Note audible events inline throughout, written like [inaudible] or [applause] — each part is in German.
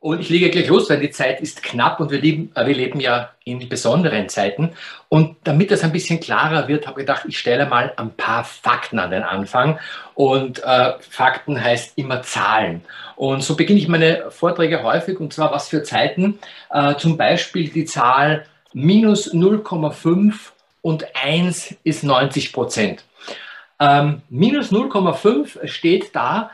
Und ich lege gleich los, weil die Zeit ist knapp und wir leben, äh, wir leben ja in besonderen Zeiten. Und damit das ein bisschen klarer wird, habe ich gedacht, ich stelle mal ein paar Fakten an den Anfang. Und äh, Fakten heißt immer Zahlen. Und so beginne ich meine Vorträge häufig, und zwar was für Zeiten. Äh, zum Beispiel die Zahl minus 0,5 und 1 ist 90 Prozent. Ähm, minus 0,5 steht da,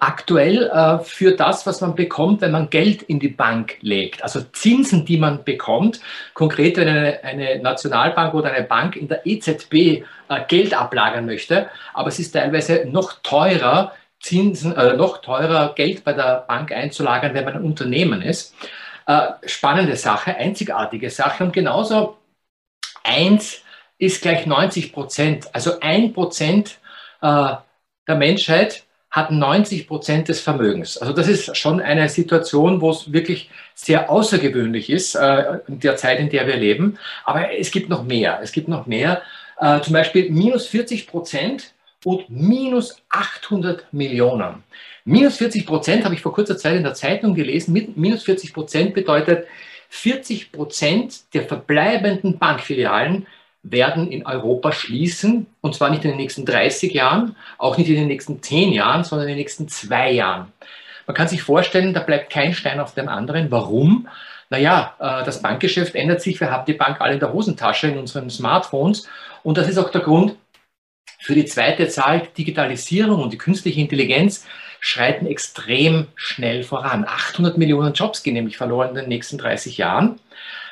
aktuell äh, für das, was man bekommt, wenn man Geld in die Bank legt. Also Zinsen, die man bekommt. Konkret, wenn eine, eine Nationalbank oder eine Bank in der EZB äh, Geld ablagern möchte, aber es ist teilweise noch teurer, Zinsen, äh, noch teurer Geld bei der Bank einzulagern, wenn man ein Unternehmen ist. Äh, spannende Sache, einzigartige Sache und genauso eins ist gleich 90 Prozent. Also ein Prozent äh, der Menschheit hat 90 Prozent des Vermögens. Also das ist schon eine Situation, wo es wirklich sehr außergewöhnlich ist äh, in der Zeit, in der wir leben. Aber es gibt noch mehr. Es gibt noch mehr. Äh, zum Beispiel minus 40 Prozent und minus 800 Millionen. Minus 40 Prozent habe ich vor kurzer Zeit in der Zeitung gelesen. Mit minus 40 Prozent bedeutet 40 Prozent der verbleibenden Bankfilialen werden in Europa schließen, und zwar nicht in den nächsten 30 Jahren, auch nicht in den nächsten 10 Jahren, sondern in den nächsten zwei Jahren. Man kann sich vorstellen, da bleibt kein Stein auf dem anderen. Warum? Naja, äh, das Bankgeschäft ändert sich. Wir haben die Bank alle in der Hosentasche, in unseren Smartphones. Und das ist auch der Grund für die zweite Zahl. Digitalisierung und die künstliche Intelligenz schreiten extrem schnell voran. 800 Millionen Jobs gehen nämlich verloren in den nächsten 30 Jahren.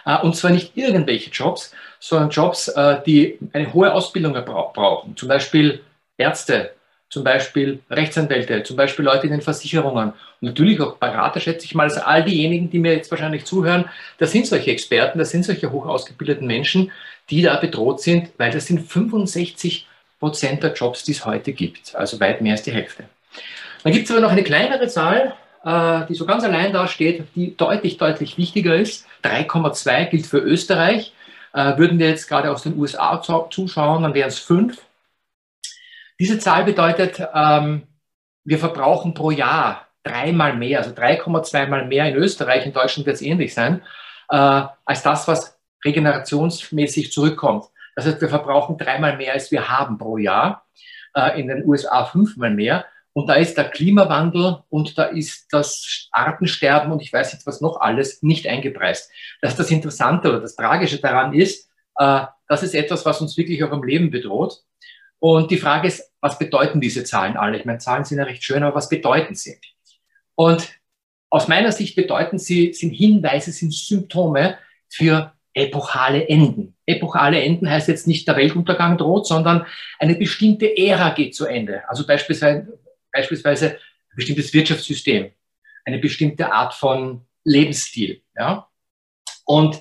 Äh, und zwar nicht irgendwelche Jobs, sondern Jobs, äh, die eine hohe Ausbildung brauchen. Zum Beispiel Ärzte, zum Beispiel Rechtsanwälte, zum Beispiel Leute in den Versicherungen und natürlich auch Berater, schätze ich mal. Also all diejenigen, die mir jetzt wahrscheinlich zuhören, das sind solche Experten, das sind solche hoch ausgebildeten Menschen, die da bedroht sind, weil das sind 65 Prozent der Jobs, die es heute gibt. Also weit mehr als die Hälfte. Dann gibt es aber noch eine kleinere Zahl, äh, die so ganz allein da steht, die deutlich, deutlich wichtiger ist. 3,2 gilt für Österreich. Äh, würden wir jetzt gerade aus den USA zuschauen, dann wären es 5. Diese Zahl bedeutet, ähm, wir verbrauchen pro Jahr dreimal mehr, also 3,2 mal mehr in Österreich, in Deutschland wird es ähnlich sein, äh, als das, was regenerationsmäßig zurückkommt. Das heißt, wir verbrauchen dreimal mehr, als wir haben pro Jahr, in den USA fünfmal mehr. Und da ist der Klimawandel und da ist das Artensterben und ich weiß jetzt was noch alles nicht eingepreist. Dass das Interessante oder das Tragische daran ist, äh, das ist etwas, was uns wirklich auch am Leben bedroht. Und die Frage ist, was bedeuten diese Zahlen alle? Ich meine, Zahlen sind ja recht schön, aber was bedeuten sie? Und aus meiner Sicht bedeuten sie, sind Hinweise, sind Symptome für epochale Enden. Epochale Enden heißt jetzt nicht der Weltuntergang droht, sondern eine bestimmte Ära geht zu Ende. Also beispielsweise beispielsweise ein bestimmtes Wirtschaftssystem, eine bestimmte Art von Lebensstil. Ja? Und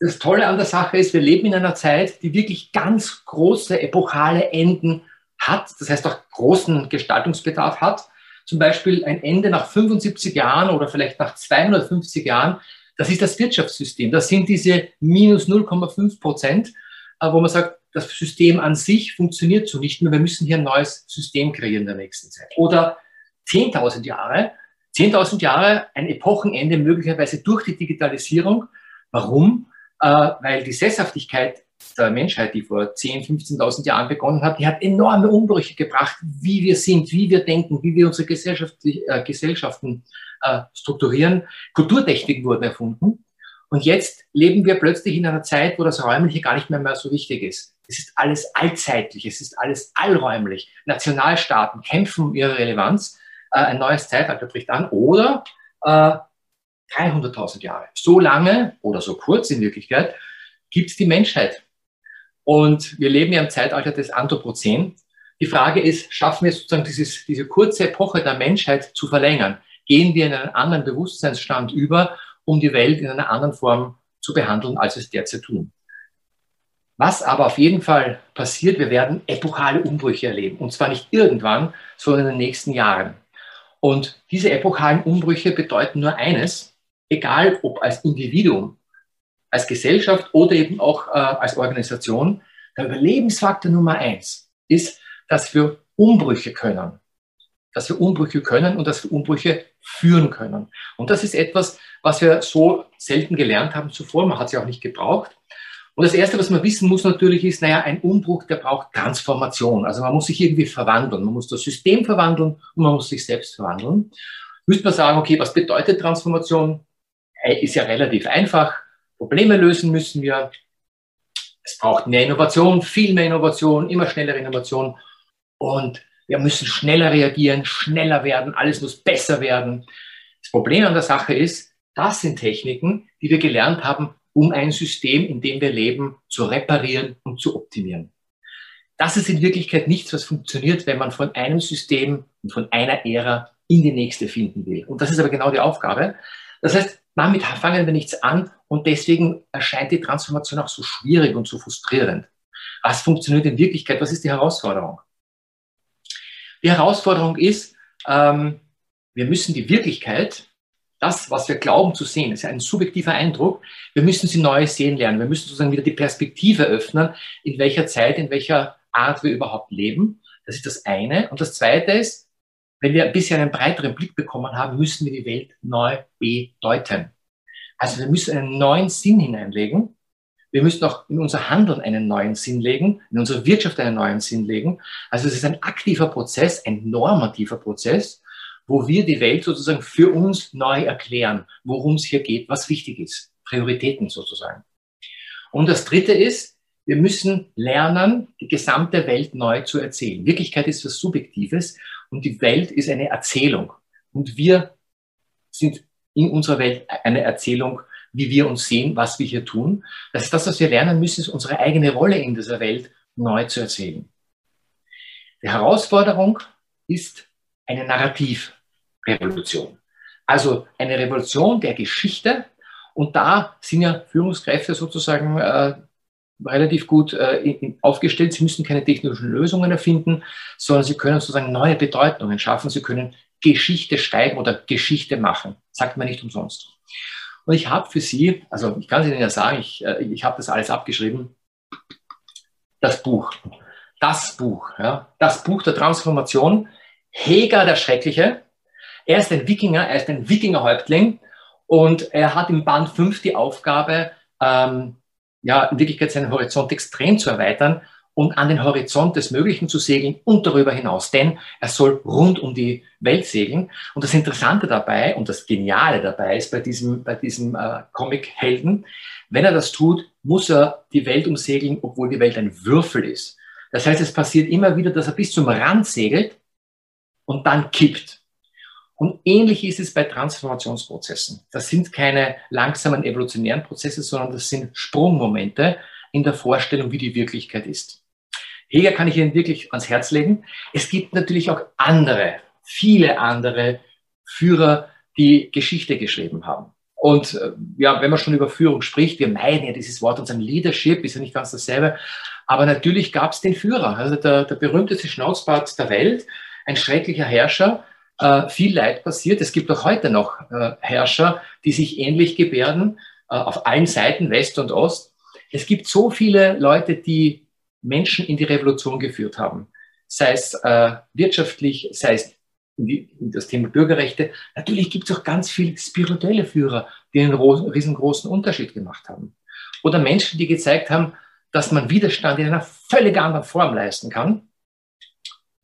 das Tolle an der Sache ist, wir leben in einer Zeit, die wirklich ganz große epochale Enden hat, das heißt auch großen Gestaltungsbedarf hat. Zum Beispiel ein Ende nach 75 Jahren oder vielleicht nach 250 Jahren, das ist das Wirtschaftssystem. Das sind diese minus 0,5 Prozent, wo man sagt, das System an sich funktioniert so nicht mehr. Wir müssen hier ein neues System kreieren in der nächsten Zeit. Oder 10.000 Jahre. 10.000 Jahre, ein Epochenende möglicherweise durch die Digitalisierung. Warum? Äh, weil die Sesshaftigkeit der Menschheit, die vor 10.000, 15.000 Jahren begonnen hat, die hat enorme Umbrüche gebracht, wie wir sind, wie wir denken, wie wir unsere Gesellschaft, äh, Gesellschaften äh, strukturieren. Kulturtechniken wurden erfunden. Und jetzt leben wir plötzlich in einer Zeit, wo das Räumliche gar nicht mehr, mehr so wichtig ist. Es ist alles allzeitlich, es ist alles allräumlich. Nationalstaaten kämpfen um ihre Relevanz. Äh, ein neues Zeitalter bricht an. Oder äh, 300.000 Jahre. So lange oder so kurz in Wirklichkeit gibt es die Menschheit. Und wir leben ja im Zeitalter des Anthropozän. Die Frage ist, schaffen wir sozusagen dieses, diese kurze Epoche der Menschheit zu verlängern? Gehen wir in einen anderen Bewusstseinsstand über, um die Welt in einer anderen Form zu behandeln, als wir es derzeit tun? Was aber auf jeden Fall passiert, wir werden epochale Umbrüche erleben. Und zwar nicht irgendwann, sondern in den nächsten Jahren. Und diese epochalen Umbrüche bedeuten nur eines, egal ob als Individuum, als Gesellschaft oder eben auch äh, als Organisation, der Überlebensfaktor Nummer eins ist, dass wir Umbrüche können. Dass wir Umbrüche können und dass wir Umbrüche führen können. Und das ist etwas, was wir so selten gelernt haben zuvor. Man hat sie auch nicht gebraucht. Und das Erste, was man wissen muss natürlich ist, naja, ein Umbruch, der braucht Transformation. Also man muss sich irgendwie verwandeln. Man muss das System verwandeln und man muss sich selbst verwandeln. Müsste man sagen, okay, was bedeutet Transformation? Ist ja relativ einfach. Probleme lösen müssen wir. Es braucht mehr Innovation, viel mehr Innovation, immer schnellere Innovation. Und wir müssen schneller reagieren, schneller werden, alles muss besser werden. Das Problem an der Sache ist, das sind Techniken, die wir gelernt haben, um ein System, in dem wir leben, zu reparieren und zu optimieren. Das ist in Wirklichkeit nichts, was funktioniert, wenn man von einem System und von einer Ära in die nächste finden will. Und das ist aber genau die Aufgabe. Das heißt, damit fangen wir nichts an und deswegen erscheint die Transformation auch so schwierig und so frustrierend. Was funktioniert in Wirklichkeit? Was ist die Herausforderung? Die Herausforderung ist, ähm, wir müssen die Wirklichkeit das, was wir glauben zu sehen, ist ja ein subjektiver Eindruck. Wir müssen sie neu sehen lernen. Wir müssen sozusagen wieder die Perspektive öffnen, in welcher Zeit, in welcher Art wir überhaupt leben. Das ist das eine. Und das zweite ist, wenn wir bisher einen breiteren Blick bekommen haben, müssen wir die Welt neu bedeuten. Also wir müssen einen neuen Sinn hineinlegen. Wir müssen auch in unser Handeln einen neuen Sinn legen, in unsere Wirtschaft einen neuen Sinn legen. Also es ist ein aktiver Prozess, ein normativer Prozess wo wir die Welt sozusagen für uns neu erklären, worum es hier geht, was wichtig ist. Prioritäten sozusagen. Und das Dritte ist, wir müssen lernen, die gesamte Welt neu zu erzählen. Wirklichkeit ist was Subjektives und die Welt ist eine Erzählung. Und wir sind in unserer Welt eine Erzählung, wie wir uns sehen, was wir hier tun. Das ist das, was wir lernen müssen, ist unsere eigene Rolle in dieser Welt neu zu erzählen. Die Herausforderung ist eine Narrativ, Revolution. Also eine Revolution der Geschichte. Und da sind ja Führungskräfte sozusagen äh, relativ gut äh, in, aufgestellt. Sie müssen keine technischen Lösungen erfinden, sondern sie können sozusagen neue Bedeutungen schaffen. Sie können Geschichte schreiben oder Geschichte machen. Sagt man nicht umsonst. Und ich habe für Sie, also ich kann es Ihnen ja sagen, ich, äh, ich habe das alles abgeschrieben, das Buch. Das Buch, ja, das Buch der Transformation. Heger der Schreckliche, er ist ein Wikinger, er ist ein Wikingerhäuptling. Und er hat im Band 5 die Aufgabe, ähm, ja, in Wirklichkeit seinen Horizont extrem zu erweitern und an den Horizont des Möglichen zu segeln und darüber hinaus. Denn er soll rund um die Welt segeln. Und das Interessante dabei und das Geniale dabei ist bei diesem, bei diesem äh, Comic-Helden, wenn er das tut, muss er die Welt umsegeln, obwohl die Welt ein Würfel ist. Das heißt, es passiert immer wieder, dass er bis zum Rand segelt und dann kippt. Und ähnlich ist es bei Transformationsprozessen. Das sind keine langsamen evolutionären Prozesse, sondern das sind Sprungmomente in der Vorstellung, wie die Wirklichkeit ist. Heger kann ich Ihnen wirklich ans Herz legen. Es gibt natürlich auch andere, viele andere Führer, die Geschichte geschrieben haben. Und äh, ja, wenn man schon über Führung spricht, wir meiden ja dieses Wort und sagen Leadership ist ja nicht ganz dasselbe. Aber natürlich gab es den Führer, also der, der berühmteste Schnauzbart der Welt, ein schrecklicher Herrscher, äh, viel Leid passiert. Es gibt auch heute noch äh, Herrscher, die sich ähnlich gebärden, äh, auf allen Seiten, West und Ost. Es gibt so viele Leute, die Menschen in die Revolution geführt haben, sei es äh, wirtschaftlich, sei es die, das Thema Bürgerrechte. Natürlich gibt es auch ganz viele spirituelle Führer, die einen riesengroßen Unterschied gemacht haben. Oder Menschen, die gezeigt haben, dass man Widerstand in einer völlig anderen Form leisten kann.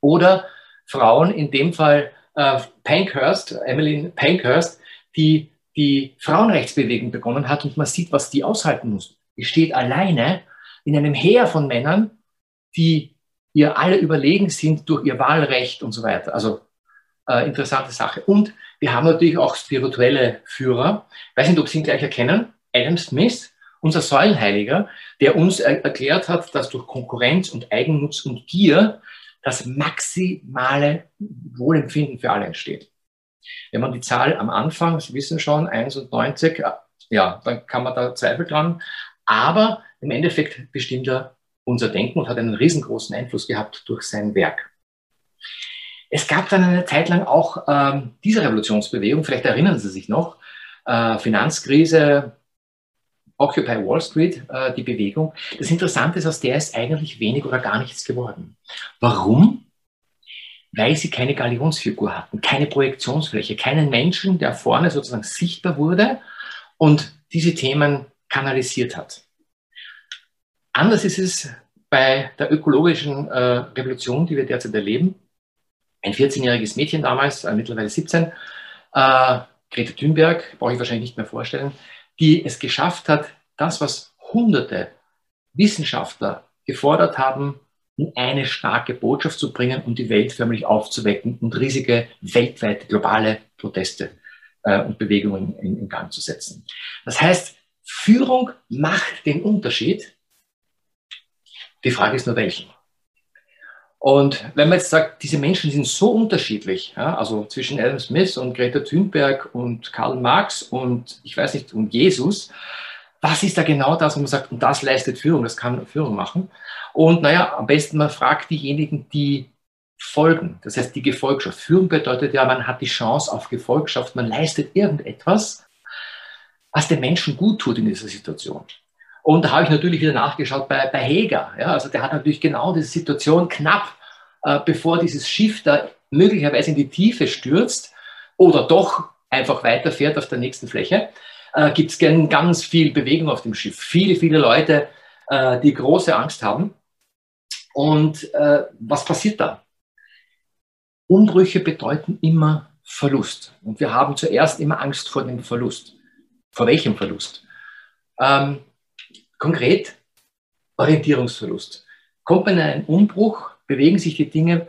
Oder Frauen, in dem Fall äh, Pankhurst, Emmeline Pankhurst, die die Frauenrechtsbewegung begonnen hat und man sieht, was die aushalten muss. Die steht alleine in einem Heer von Männern, die ihr alle überlegen sind durch ihr Wahlrecht und so weiter. Also äh, interessante Sache. Und wir haben natürlich auch spirituelle Führer. Ich weiß nicht, ob Sie ihn gleich erkennen. Adam Smith, unser Säulenheiliger, der uns er erklärt hat, dass durch Konkurrenz und Eigennutz und Gier das maximale Wohlempfinden für alle entsteht. Wenn man die Zahl am Anfang, Sie wissen schon, 91, äh, ja, dann kann man da Zweifel dran. Aber im Endeffekt bestimmt er unser Denken und hat einen riesengroßen Einfluss gehabt durch sein Werk. Es gab dann eine Zeit lang auch ähm, diese Revolutionsbewegung, vielleicht erinnern Sie sich noch, äh, Finanzkrise, Occupy Wall Street, äh, die Bewegung. Das Interessante ist, aus der ist eigentlich wenig oder gar nichts geworden. Warum? Weil sie keine Galionsfigur hatten, keine Projektionsfläche, keinen Menschen, der vorne sozusagen sichtbar wurde und diese Themen kanalisiert hat. Anders ist es bei der ökologischen äh, Revolution, die wir derzeit erleben. Ein 14-jähriges Mädchen damals, äh, mittlerweile 17, äh, Greta Thunberg, brauche ich wahrscheinlich nicht mehr vorstellen, die es geschafft hat, das, was hunderte Wissenschaftler gefordert haben, in eine starke Botschaft zu bringen und die Welt förmlich aufzuwecken und riesige weltweite globale Proteste äh, und Bewegungen in, in Gang zu setzen. Das heißt, Führung macht den Unterschied. Die Frage ist nur welchen. Und wenn man jetzt sagt, diese Menschen sind so unterschiedlich, ja, also zwischen Adam Smith und Greta Thunberg und Karl Marx und ich weiß nicht, und Jesus, was ist da genau das, wo man sagt, und das leistet Führung, das kann Führung machen. Und naja, am besten man fragt diejenigen, die folgen. Das heißt, die Gefolgschaft. Führung bedeutet ja, man hat die Chance auf Gefolgschaft, man leistet irgendetwas, was den Menschen gut tut in dieser Situation. Und da habe ich natürlich wieder nachgeschaut bei, bei Heger. Ja, also der hat natürlich genau diese Situation knapp, äh, bevor dieses Schiff da möglicherweise in die Tiefe stürzt oder doch einfach weiterfährt auf der nächsten Fläche, äh, gibt es ganz viel Bewegung auf dem Schiff. Viele, viele Leute, äh, die große Angst haben. Und äh, was passiert da? Umbrüche bedeuten immer Verlust. Und wir haben zuerst immer Angst vor dem Verlust. Vor welchem Verlust? Ähm, Konkret Orientierungsverlust. Kommt man in einen Umbruch, bewegen sich die Dinge,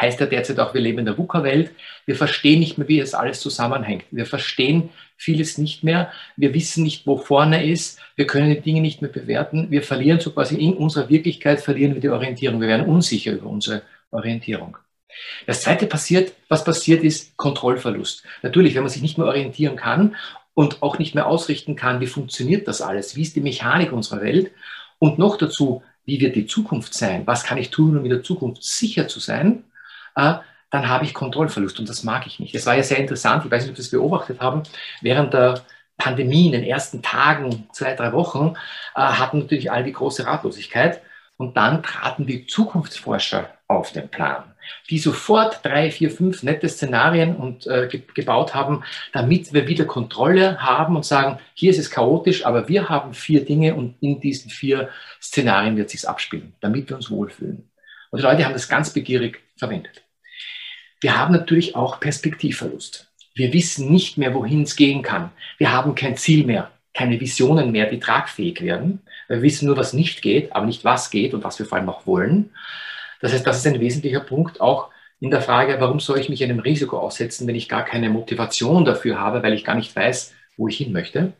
heißt ja derzeit auch, wir leben in der VUCA-Welt, wir verstehen nicht mehr, wie es alles zusammenhängt. Wir verstehen vieles nicht mehr, wir wissen nicht, wo vorne ist, wir können die Dinge nicht mehr bewerten, wir verlieren so quasi in unserer Wirklichkeit, verlieren wir die Orientierung, wir werden unsicher über unsere Orientierung. Das zweite passiert, was passiert ist, Kontrollverlust. Natürlich, wenn man sich nicht mehr orientieren kann und auch nicht mehr ausrichten kann, wie funktioniert das alles, wie ist die Mechanik unserer Welt. Und noch dazu, wie wird die Zukunft sein, was kann ich tun, um in der Zukunft sicher zu sein, äh, dann habe ich Kontrollverlust und das mag ich nicht. Es war ja sehr interessant, ich weiß nicht, ob Sie das beobachtet haben, während der Pandemie in den ersten Tagen, zwei, drei Wochen, äh, hatten natürlich alle die große Ratlosigkeit. Und dann traten die Zukunftsforscher auf den Plan die sofort drei, vier, fünf nette Szenarien und, äh, ge gebaut haben, damit wir wieder Kontrolle haben und sagen, hier ist es chaotisch, aber wir haben vier Dinge und in diesen vier Szenarien wird sich abspielen, damit wir uns wohlfühlen. Und die Leute haben das ganz begierig verwendet. Wir haben natürlich auch Perspektivverlust. Wir wissen nicht mehr, wohin es gehen kann. Wir haben kein Ziel mehr, keine Visionen mehr, die tragfähig werden. Wir wissen nur, was nicht geht, aber nicht was geht und was wir vor allem auch wollen. Das heißt, das ist ein wesentlicher Punkt auch in der Frage, warum soll ich mich einem Risiko aussetzen, wenn ich gar keine Motivation dafür habe, weil ich gar nicht weiß, wo ich hin möchte.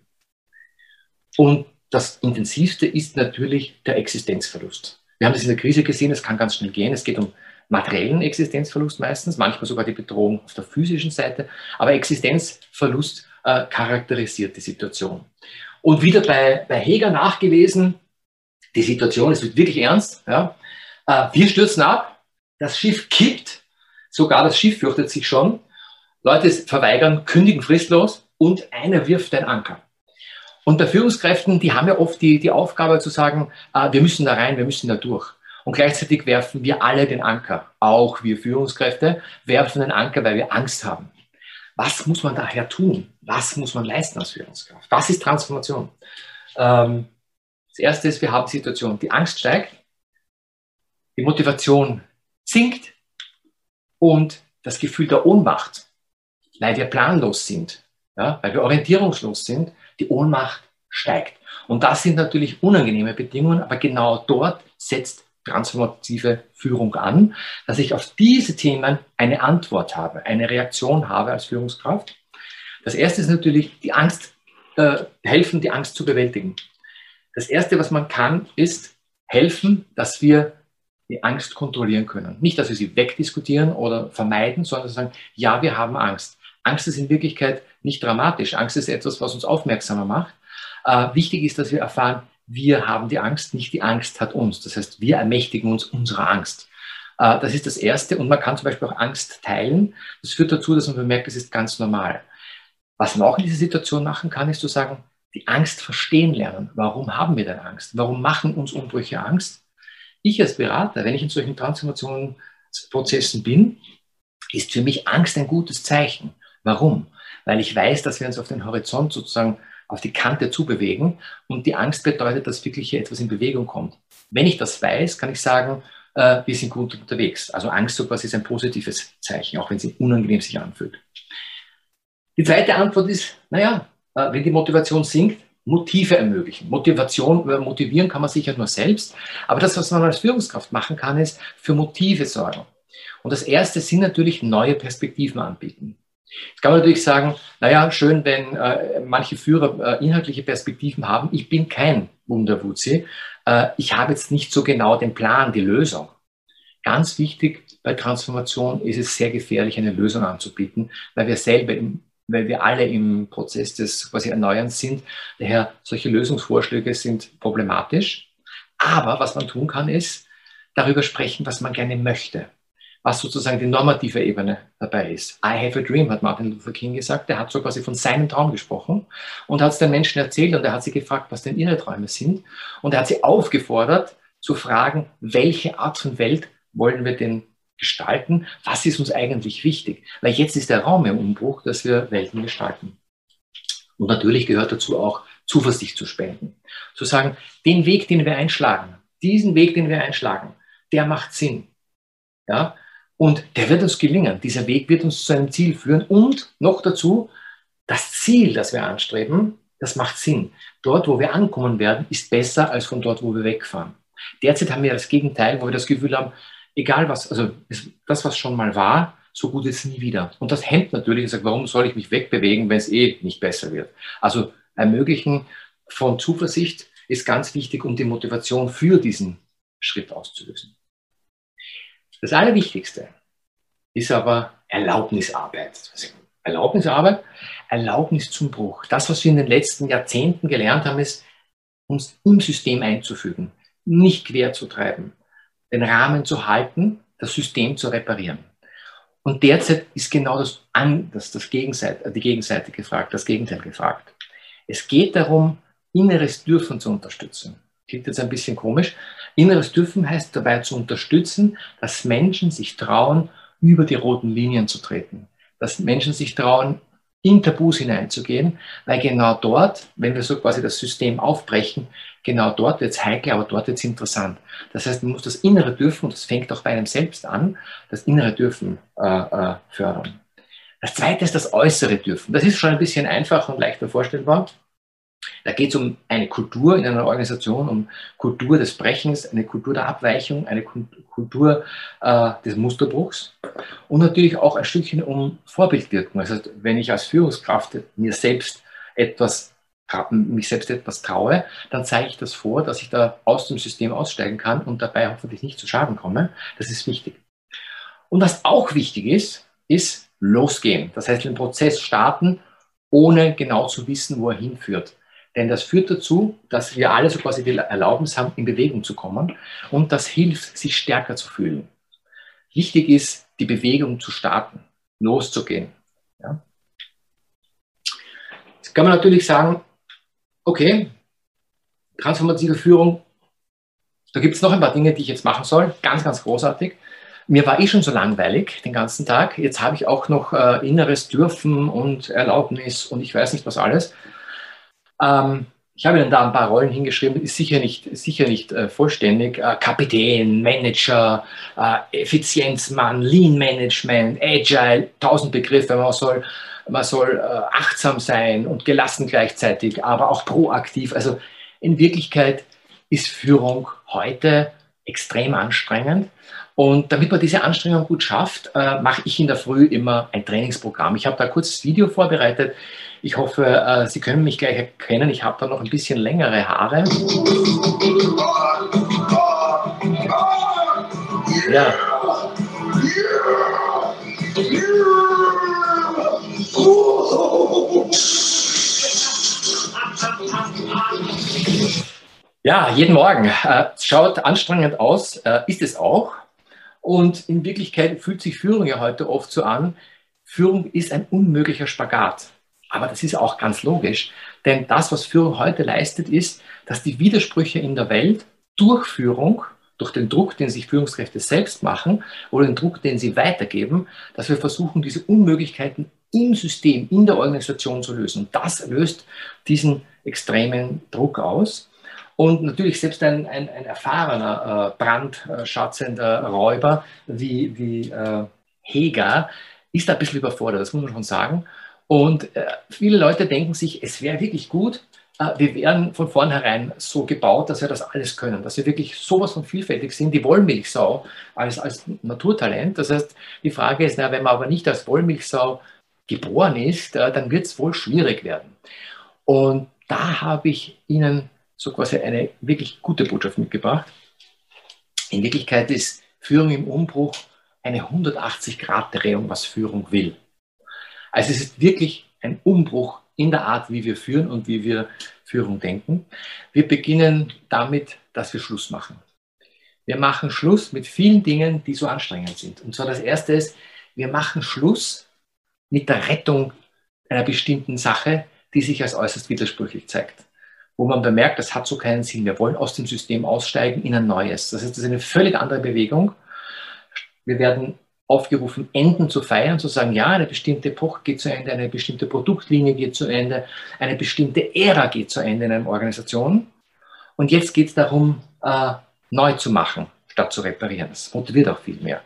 Und das Intensivste ist natürlich der Existenzverlust. Wir haben das in der Krise gesehen, es kann ganz schnell gehen. Es geht um materiellen Existenzverlust meistens, manchmal sogar die Bedrohung auf der physischen Seite. Aber Existenzverlust äh, charakterisiert die Situation. Und wieder bei, bei Heger nachgelesen, die Situation ist wirklich ernst. Ja. Äh, wir stürzen ab, das Schiff kippt, sogar das Schiff fürchtet sich schon. Leute verweigern, kündigen fristlos und einer wirft den Anker. Und bei Führungskräften, die haben ja oft die, die Aufgabe zu sagen, äh, wir müssen da rein, wir müssen da durch. Und gleichzeitig werfen wir alle den Anker. Auch wir Führungskräfte werfen den Anker, weil wir Angst haben. Was muss man daher tun? Was muss man leisten als Führungskraft? Was ist Transformation? Ähm, das erste ist, wir haben Situation, die Angst steigt die Motivation sinkt und das Gefühl der Ohnmacht, weil wir planlos sind, ja, weil wir orientierungslos sind, die Ohnmacht steigt. Und das sind natürlich unangenehme Bedingungen, aber genau dort setzt transformative Führung an, dass ich auf diese Themen eine Antwort habe, eine Reaktion habe als Führungskraft. Das erste ist natürlich die Angst, äh, helfen, die Angst zu bewältigen. Das erste, was man kann, ist helfen, dass wir die Angst kontrollieren können. Nicht, dass wir sie wegdiskutieren oder vermeiden, sondern sagen, ja, wir haben Angst. Angst ist in Wirklichkeit nicht dramatisch. Angst ist etwas, was uns aufmerksamer macht. Äh, wichtig ist, dass wir erfahren, wir haben die Angst, nicht die Angst hat uns. Das heißt, wir ermächtigen uns unserer Angst. Äh, das ist das Erste. Und man kann zum Beispiel auch Angst teilen. Das führt dazu, dass man bemerkt, es ist ganz normal. Was man auch in dieser Situation machen kann, ist zu sagen, die Angst verstehen lernen. Warum haben wir denn Angst? Warum machen uns Umbrüche Angst? Ich als Berater, wenn ich in solchen Transformationsprozessen bin, ist für mich Angst ein gutes Zeichen. Warum? Weil ich weiß, dass wir uns auf den Horizont sozusagen auf die Kante zubewegen und die Angst bedeutet, dass wirklich hier etwas in Bewegung kommt. Wenn ich das weiß, kann ich sagen, äh, wir sind gut unterwegs. Also Angst so quasi ist ein positives Zeichen, auch wenn sie unangenehm sich anfühlt. Die zweite Antwort ist, naja, äh, wenn die Motivation sinkt, Motive ermöglichen. Motivation, äh, motivieren kann man sicher nur selbst, aber das, was man als Führungskraft machen kann, ist für Motive sorgen. Und das erste sind natürlich neue Perspektiven anbieten. Jetzt kann man natürlich sagen, naja, schön, wenn äh, manche Führer äh, inhaltliche Perspektiven haben. Ich bin kein Wunderwutzi. Äh, ich habe jetzt nicht so genau den Plan, die Lösung. Ganz wichtig bei Transformation ist es sehr gefährlich, eine Lösung anzubieten, weil wir selber, im, weil wir alle im Prozess des quasi Erneuerns sind. Daher solche Lösungsvorschläge sind problematisch. Aber was man tun kann, ist darüber sprechen, was man gerne möchte was sozusagen die normative Ebene dabei ist. I have a dream, hat Martin Luther King gesagt. Er hat so quasi von seinem Traum gesprochen und hat es den Menschen erzählt und er hat sie gefragt, was denn ihre Träume sind. Und er hat sie aufgefordert zu fragen, welche Art von Welt wollen wir denn gestalten? Was ist uns eigentlich wichtig? Weil jetzt ist der Raum im Umbruch, dass wir Welten gestalten. Und natürlich gehört dazu auch Zuversicht zu spenden. Zu sagen, den Weg, den wir einschlagen, diesen Weg, den wir einschlagen, der macht Sinn. Ja, und der wird uns gelingen. Dieser Weg wird uns zu einem Ziel führen. Und noch dazu, das Ziel, das wir anstreben, das macht Sinn. Dort, wo wir ankommen werden, ist besser als von dort, wo wir wegfahren. Derzeit haben wir das Gegenteil, wo wir das Gefühl haben, egal was, also das, was schon mal war, so gut ist es nie wieder. Und das hemmt natürlich, ich sage, warum soll ich mich wegbewegen, wenn es eh nicht besser wird? Also ermöglichen von Zuversicht ist ganz wichtig, um die Motivation für diesen Schritt auszulösen. Das Allerwichtigste ist aber Erlaubnisarbeit. Erlaubnisarbeit, Erlaubnis zum Bruch. Das, was wir in den letzten Jahrzehnten gelernt haben, ist, uns im System einzufügen, nicht quer zu treiben, den Rahmen zu halten, das System zu reparieren. Und derzeit ist genau das, an, das, das Gegenseite, die Gegenseite gefragt, das Gegenteil gefragt. Es geht darum, inneres Dürfen zu unterstützen. Klingt jetzt ein bisschen komisch, Inneres Dürfen heißt dabei zu unterstützen, dass Menschen sich trauen, über die roten Linien zu treten. Dass Menschen sich trauen, in Tabus hineinzugehen, weil genau dort, wenn wir so quasi das System aufbrechen, genau dort wird es heikel, aber dort wird es interessant. Das heißt, man muss das innere Dürfen, und das fängt auch bei einem selbst an, das innere Dürfen äh, äh, fördern. Das zweite ist das äußere Dürfen. Das ist schon ein bisschen einfacher und leichter vorstellbar. Da geht es um eine Kultur in einer Organisation, um Kultur des Brechens, eine Kultur der Abweichung, eine Kultur äh, des Musterbruchs und natürlich auch ein Stückchen um Vorbildwirkung. Also wenn ich als Führungskraft mir selbst etwas mich selbst etwas traue, dann zeige ich das vor, dass ich da aus dem System aussteigen kann und dabei hoffentlich nicht zu Schaden komme. Das ist wichtig. Und was auch wichtig ist, ist losgehen. Das heißt, den Prozess starten, ohne genau zu wissen, wo er hinführt. Denn das führt dazu, dass wir alle so quasi die Erlaubnis haben, in Bewegung zu kommen. Und das hilft, sich stärker zu fühlen. Wichtig ist, die Bewegung zu starten, loszugehen. Ja? Jetzt kann man natürlich sagen, okay, transformative Führung, da gibt es noch ein paar Dinge, die ich jetzt machen soll. Ganz, ganz großartig. Mir war eh schon so langweilig den ganzen Tag. Jetzt habe ich auch noch äh, inneres Dürfen und Erlaubnis und ich weiß nicht was alles. Ähm, ich habe Ihnen da ein paar Rollen hingeschrieben, ist sicher nicht, sicher nicht äh, vollständig. Äh, Kapitän, Manager, äh, Effizienzmann, Lean Management, Agile, tausend Begriffe, man soll man soll äh, achtsam sein und gelassen gleichzeitig, aber auch proaktiv. Also in Wirklichkeit ist Führung heute extrem anstrengend. Und damit man diese Anstrengung gut schafft, äh, mache ich in der Früh immer ein Trainingsprogramm. Ich habe da ein kurzes Video vorbereitet. Ich hoffe, äh, Sie können mich gleich erkennen. Ich habe da noch ein bisschen längere Haare. Ja. Ja, jeden Morgen. Äh, schaut anstrengend aus, äh, ist es auch. Und in Wirklichkeit fühlt sich Führung ja heute oft so an, Führung ist ein unmöglicher Spagat. Aber das ist auch ganz logisch, denn das, was Führung heute leistet, ist, dass die Widersprüche in der Welt durch Führung, durch den Druck, den sich Führungskräfte selbst machen oder den Druck, den sie weitergeben, dass wir versuchen, diese Unmöglichkeiten im System, in der Organisation zu lösen. Das löst diesen extremen Druck aus. Und natürlich selbst ein, ein, ein erfahrener, äh, brandschatzender Räuber wie, wie äh, Heger ist da ein bisschen überfordert, das muss man schon sagen. Und äh, viele Leute denken sich, es wäre wirklich gut, äh, wir wären von vornherein so gebaut, dass wir das alles können, dass wir wirklich sowas von vielfältig sind, die Wollmilchsau als, als Naturtalent. Das heißt, die Frage ist, na, wenn man aber nicht als Wollmilchsau geboren ist, äh, dann wird es wohl schwierig werden. Und da habe ich Ihnen so quasi eine wirklich gute Botschaft mitgebracht. In Wirklichkeit ist Führung im Umbruch eine 180-Grad-Drehung, was Führung will. Also es ist wirklich ein Umbruch in der Art, wie wir führen und wie wir Führung denken. Wir beginnen damit, dass wir Schluss machen. Wir machen Schluss mit vielen Dingen, die so anstrengend sind. Und zwar das erste ist, wir machen Schluss mit der Rettung einer bestimmten Sache, die sich als äußerst widersprüchlich zeigt wo man bemerkt, das hat so keinen Sinn. Wir wollen aus dem System aussteigen in ein neues. Das heißt, das ist eine völlig andere Bewegung. Wir werden aufgerufen, Enden zu feiern, zu sagen, ja, eine bestimmte Epoche geht zu Ende, eine bestimmte Produktlinie geht zu Ende, eine bestimmte Ära geht zu Ende in einer Organisation. Und jetzt geht es darum, äh, neu zu machen, statt zu reparieren. Das motiviert auch viel mehr.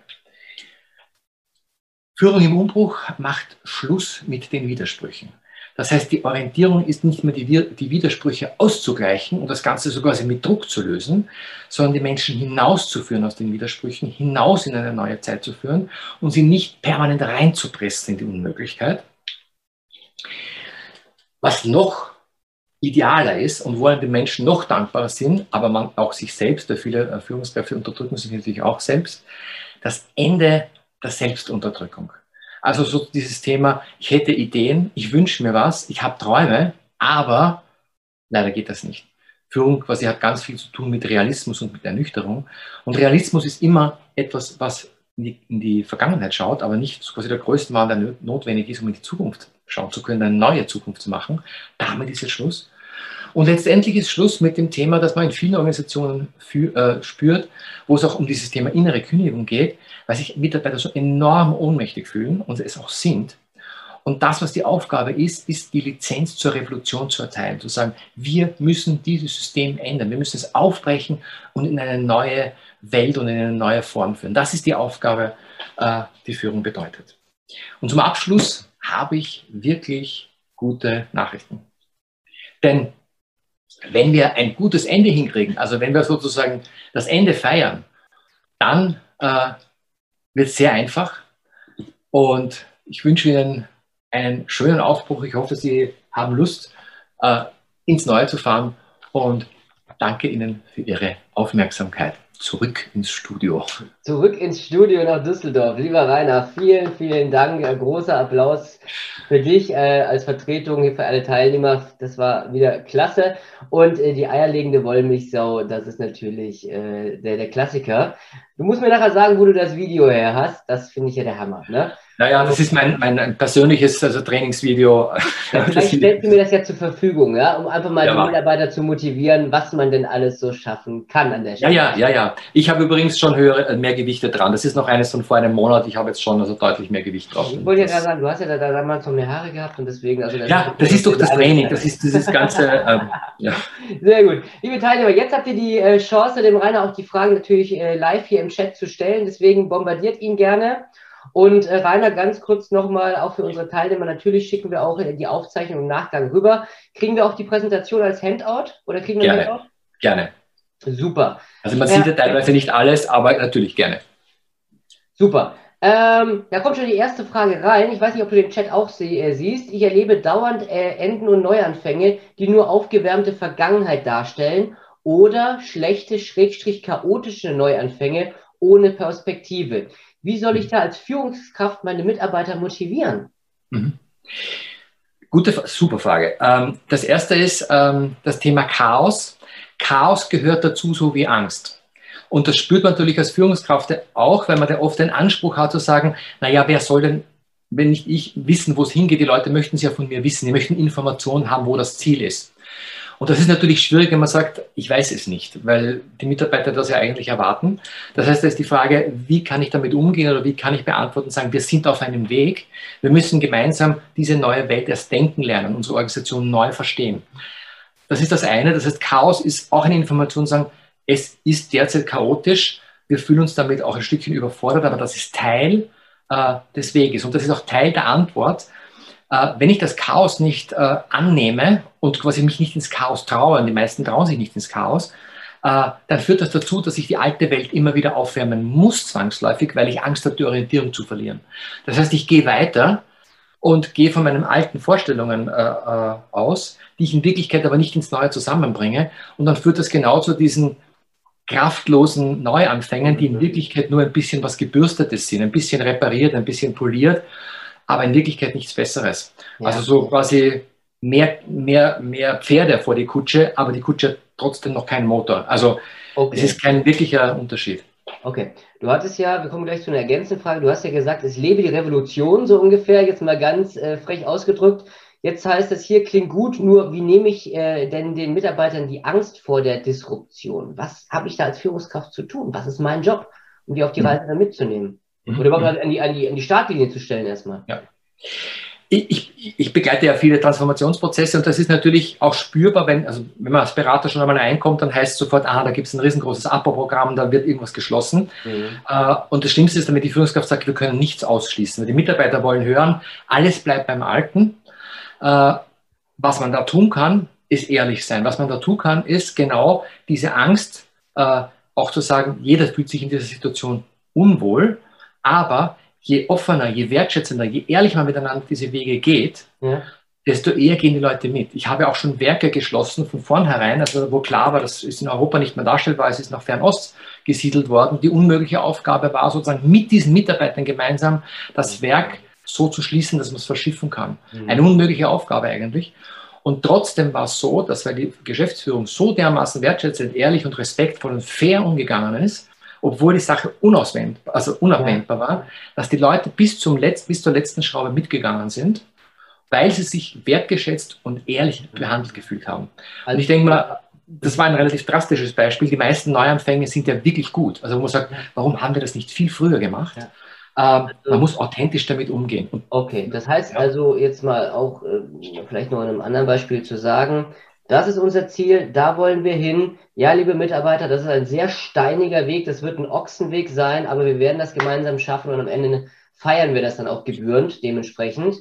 Führung im Umbruch macht Schluss mit den Widersprüchen. Das heißt, die Orientierung ist nicht mehr die, die Widersprüche auszugleichen und das Ganze sogar mit Druck zu lösen, sondern die Menschen hinauszuführen aus den Widersprüchen, hinaus in eine neue Zeit zu führen und sie nicht permanent reinzupressen in die Unmöglichkeit. Was noch idealer ist und wo die Menschen noch dankbarer sind, aber man auch sich selbst, weil viele äh, Führungskräfte unterdrücken sich natürlich auch selbst, das Ende der Selbstunterdrückung. Also so dieses Thema, ich hätte Ideen, ich wünsche mir was, ich habe Träume, aber leider geht das nicht. Führung quasi hat ganz viel zu tun mit Realismus und mit Ernüchterung. Und Realismus ist immer etwas, was in die, in die Vergangenheit schaut, aber nicht quasi der größte Wahn, der notwendig ist, um in die Zukunft schauen zu können, eine neue Zukunft zu machen. Damit ist jetzt Schluss. Und letztendlich ist Schluss mit dem Thema, das man in vielen Organisationen für, äh, spürt, wo es auch um dieses Thema innere Kündigung geht, weil sich Mitarbeiter so enorm ohnmächtig fühlen und es auch sind. Und das, was die Aufgabe ist, ist die Lizenz zur Revolution zu erteilen, zu sagen, wir müssen dieses System ändern, wir müssen es aufbrechen und in eine neue Welt und in eine neue Form führen. Das ist die Aufgabe, äh, die Führung bedeutet. Und zum Abschluss habe ich wirklich gute Nachrichten. Denn wenn wir ein gutes Ende hinkriegen, also wenn wir sozusagen das Ende feiern, dann äh, wird es sehr einfach. Und ich wünsche Ihnen einen schönen Aufbruch. Ich hoffe, Sie haben Lust, äh, ins Neue zu fahren. Und danke Ihnen für Ihre Aufmerksamkeit zurück ins Studio. Zurück ins Studio nach Düsseldorf. Lieber Rainer, vielen, vielen Dank. Ein großer Applaus für dich äh, als Vertretung hier für alle Teilnehmer. Das war wieder klasse. Und äh, die eierlegende Wollmilchsau, das ist natürlich äh, der, der Klassiker. Du musst mir nachher sagen, wo du das Video her hast. Das finde ich ja der Hammer. Ne? Naja, das ist mein, mein persönlich also Trainingsvideo. Ja, vielleicht stellst du mir das ja zur Verfügung, ja, um einfach mal ja, die Mitarbeiter zu motivieren, was man denn alles so schaffen kann an der Stelle. Ja, ja, ja, ja. Ich habe übrigens schon höhere, äh, mehr Gewichte dran. Das ist noch eines von vor einem Monat. Ich habe jetzt schon also deutlich mehr Gewicht drauf. Ich wollte ja gerade sagen, du hast ja da damals noch mehr Haare gehabt und deswegen. Also das ja, das ist doch das Training. Das ist dieses ganze. ähm, ja. Sehr gut. Liebe Teilnehmer, jetzt habt ihr die äh, Chance, dem Rainer auch die Fragen natürlich äh, live hier im Chat zu stellen. Deswegen bombardiert ihn gerne. Und äh, Rainer, ganz kurz nochmal, auch für unsere Teilnehmer, natürlich schicken wir auch äh, die Aufzeichnung im Nachgang rüber. Kriegen wir auch die Präsentation als Handout oder kriegen wir gerne, Handout? Gerne. Super. Also man ja. sieht ja teilweise nicht alles, aber natürlich gerne. Super. Ähm, da kommt schon die erste Frage rein. Ich weiß nicht, ob du den Chat auch sie, äh, siehst. Ich erlebe dauernd äh, Enden und Neuanfänge, die nur aufgewärmte Vergangenheit darstellen oder schlechte, schrägstrich chaotische Neuanfänge ohne Perspektive. Wie soll ich mhm. da als Führungskraft meine Mitarbeiter motivieren? Mhm. Gute, super Frage. Ähm, das erste ist ähm, das Thema Chaos. Chaos gehört dazu, so wie Angst. Und das spürt man natürlich als Führungskraft auch, weil man da oft den Anspruch hat zu sagen, naja, wer soll denn, wenn nicht ich, wissen, wo es hingeht? Die Leute möchten es ja von mir wissen. Die möchten Informationen haben, wo das Ziel ist. Und das ist natürlich schwierig, wenn man sagt, ich weiß es nicht, weil die Mitarbeiter das ja eigentlich erwarten. Das heißt, da ist die Frage, wie kann ich damit umgehen oder wie kann ich beantworten, sagen, wir sind auf einem Weg. Wir müssen gemeinsam diese neue Welt erst denken lernen, unsere Organisation neu verstehen. Das ist das eine. Das heißt, Chaos ist auch eine Information, sagen, es ist derzeit chaotisch. Wir fühlen uns damit auch ein Stückchen überfordert, aber das ist Teil äh, des Weges und das ist auch Teil der Antwort. Äh, wenn ich das Chaos nicht äh, annehme und quasi mich nicht ins Chaos traue, und die meisten trauen sich nicht ins Chaos, äh, dann führt das dazu, dass ich die alte Welt immer wieder aufwärmen muss, zwangsläufig, weil ich Angst habe, die Orientierung zu verlieren. Das heißt, ich gehe weiter und gehe von meinen alten Vorstellungen äh, äh, aus, die ich in Wirklichkeit aber nicht ins Neue zusammenbringe. Und dann führt das genau zu diesen kraftlosen Neuanfängen, die in Wirklichkeit nur ein bisschen was Gebürstetes sind, ein bisschen repariert, ein bisschen poliert, aber in Wirklichkeit nichts Besseres. Ja. Also so quasi mehr, mehr, mehr Pferde vor die Kutsche, aber die Kutsche hat trotzdem noch keinen Motor. Also okay. es ist kein wirklicher Unterschied. Okay, du hattest ja, wir kommen gleich zu einer ergänzenden Frage, du hast ja gesagt, es lebe die Revolution, so ungefähr, jetzt mal ganz äh, frech ausgedrückt. Jetzt heißt es hier, klingt gut, nur wie nehme ich äh, denn den Mitarbeitern die Angst vor der Disruption? Was habe ich da als Führungskraft zu tun? Was ist mein Job, um die auf die mhm. Reise mitzunehmen? Mhm. Oder überhaupt an die, an, die, an die Startlinie zu stellen erstmal? Ja. Ich, ich, ich, begleite ja viele Transformationsprozesse und das ist natürlich auch spürbar, wenn, also wenn man als Berater schon einmal einkommt, dann heißt es sofort, ah, da gibt es ein riesengroßes Abbauprogramm, da wird irgendwas geschlossen. Mhm. Äh, und das Schlimmste ist, damit die Führungskraft sagt, wir können nichts ausschließen. Die Mitarbeiter wollen hören, alles bleibt beim Alten. Äh, was man da tun kann, ist ehrlich sein. Was man da tun kann, ist genau diese Angst, äh, auch zu sagen, jeder fühlt sich in dieser Situation unwohl, aber je offener, je wertschätzender, je ehrlicher man miteinander diese Wege geht, ja. desto eher gehen die Leute mit. Ich habe auch schon Werke geschlossen von vornherein, also wo klar war, das ist in Europa nicht mehr darstellbar, es ist nach Fernost gesiedelt worden. Die unmögliche Aufgabe war sozusagen mit diesen Mitarbeitern gemeinsam das Werk so zu schließen, dass man es verschiffen kann. Mhm. Eine unmögliche Aufgabe eigentlich. Und trotzdem war es so, dass weil die Geschäftsführung so dermaßen wertschätzend, ehrlich und respektvoll und fair umgegangen ist, obwohl die Sache unauswendbar, also unabwendbar ja. war, dass die Leute bis, zum Letz-, bis zur letzten Schraube mitgegangen sind, weil sie sich wertgeschätzt und ehrlich behandelt gefühlt haben. Also und ich denke mal, das war ein relativ drastisches Beispiel. Die meisten Neuanfänge sind ja wirklich gut. Also wo man sagt, warum haben wir das nicht viel früher gemacht? Ja. Ähm, man also muss authentisch damit umgehen. okay, das heißt also jetzt mal auch äh, vielleicht noch in einem anderen Beispiel zu sagen, das ist unser Ziel, da wollen wir hin. Ja, liebe Mitarbeiter, das ist ein sehr steiniger Weg, das wird ein Ochsenweg sein, aber wir werden das gemeinsam schaffen und am Ende feiern wir das dann auch gebührend dementsprechend.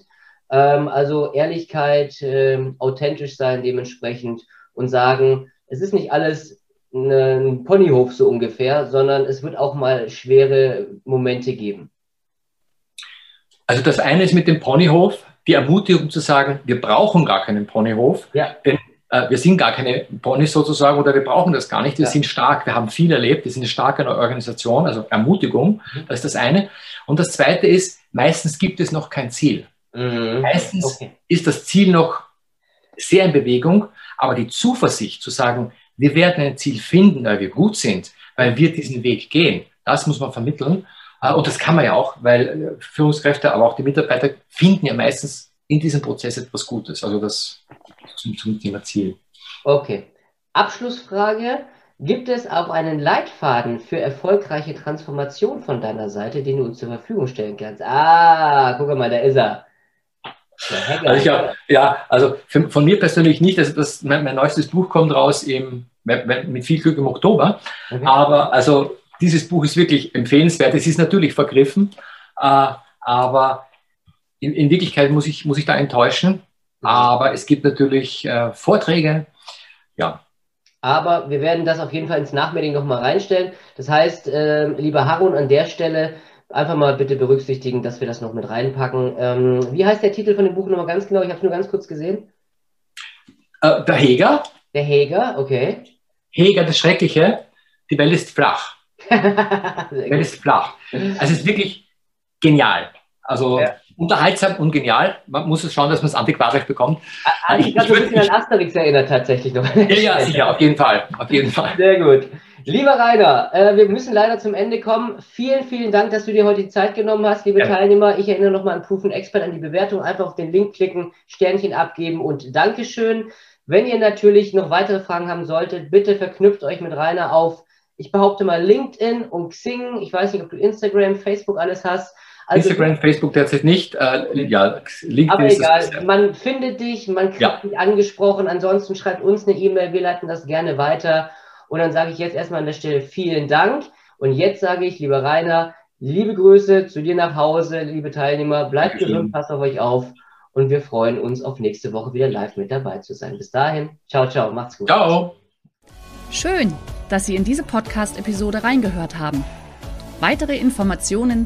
Ähm, also Ehrlichkeit, äh, authentisch sein dementsprechend und sagen, es ist nicht alles ein Ponyhof so ungefähr, sondern es wird auch mal schwere Momente geben. Also das eine ist mit dem Ponyhof, die Ermutigung zu sagen, wir brauchen gar keinen Ponyhof, ja. denn wir sind gar keine Ponys sozusagen oder wir brauchen das gar nicht. Wir ja. sind stark, wir haben viel erlebt, wir sind eine starke Organisation, also Ermutigung, mhm. das ist das eine. Und das zweite ist, meistens gibt es noch kein Ziel. Mhm. Meistens okay. ist das Ziel noch sehr in Bewegung, aber die Zuversicht zu sagen, wir werden ein Ziel finden, weil wir gut sind, weil wir diesen Weg gehen, das muss man vermitteln. Äh, und das kann man ja auch, weil äh, Führungskräfte, aber auch die Mitarbeiter finden ja meistens in diesem Prozess etwas Gutes. Also das zum, zum Thema Ziel. Okay. Abschlussfrage. Gibt es auch einen Leitfaden für erfolgreiche Transformation von deiner Seite, den du uns zur Verfügung stellen kannst? Ah, guck mal, da ist er. Also hab, ja, also für, von mir persönlich nicht. Also das, mein, mein, neuestes Buch kommt raus im, mit viel Glück im Oktober. Okay. Aber also dieses Buch ist wirklich empfehlenswert. Es ist natürlich vergriffen, Äh, aber in, in, Wirklichkeit muss ich, muss ich da enttäuschen. Aber es gibt natürlich äh, Vorträge. Ja. Aber wir werden das auf jeden Fall ins Nachmelding nochmal reinstellen. Das heißt, äh, lieber Harun, an der Stelle einfach mal bitte berücksichtigen, dass wir das noch mit reinpacken. Ähm, wie heißt der Titel von dem Buch nochmal ganz genau? Ich habe es nur ganz kurz gesehen. Äh, der Heger. Der Heger, okay. Heger, das Schreckliche. Die Welt ist flach. [laughs] die Welt ist flach. Also es ist wirklich genial. Also ja. Unterhaltsam und genial. Man muss es schauen, dass man es antiquarisch bekommt. Hat mich gerade ein bisschen an Asterix erinnert tatsächlich noch. Ja, ja, sicher, auf jeden Fall. Auf jeden Fall. Sehr gut. Lieber Rainer, äh, wir müssen leider zum Ende kommen. Vielen, vielen Dank, dass du dir heute die Zeit genommen hast, liebe ja. Teilnehmer. Ich erinnere nochmal an Proof Expert, an die Bewertung. Einfach auf den Link klicken, Sternchen abgeben und Dankeschön. Wenn ihr natürlich noch weitere Fragen haben solltet, bitte verknüpft euch mit Rainer auf, ich behaupte mal LinkedIn und Xing. Ich weiß nicht, ob du Instagram, Facebook alles hast. Also, Instagram, Facebook derzeit nicht. Äh, ja, LinkedIn aber egal, man findet dich, man kriegt ja. dich angesprochen. Ansonsten schreibt uns eine E-Mail, wir leiten das gerne weiter. Und dann sage ich jetzt erstmal an der Stelle vielen Dank. Und jetzt sage ich, lieber Rainer, liebe Grüße zu dir nach Hause, liebe Teilnehmer, bleibt Dankeschön. gesund, passt auf euch auf. Und wir freuen uns auf nächste Woche wieder live mit dabei zu sein. Bis dahin, ciao, ciao, macht's gut. Ciao. Schön, dass Sie in diese Podcast-Episode reingehört haben. Weitere Informationen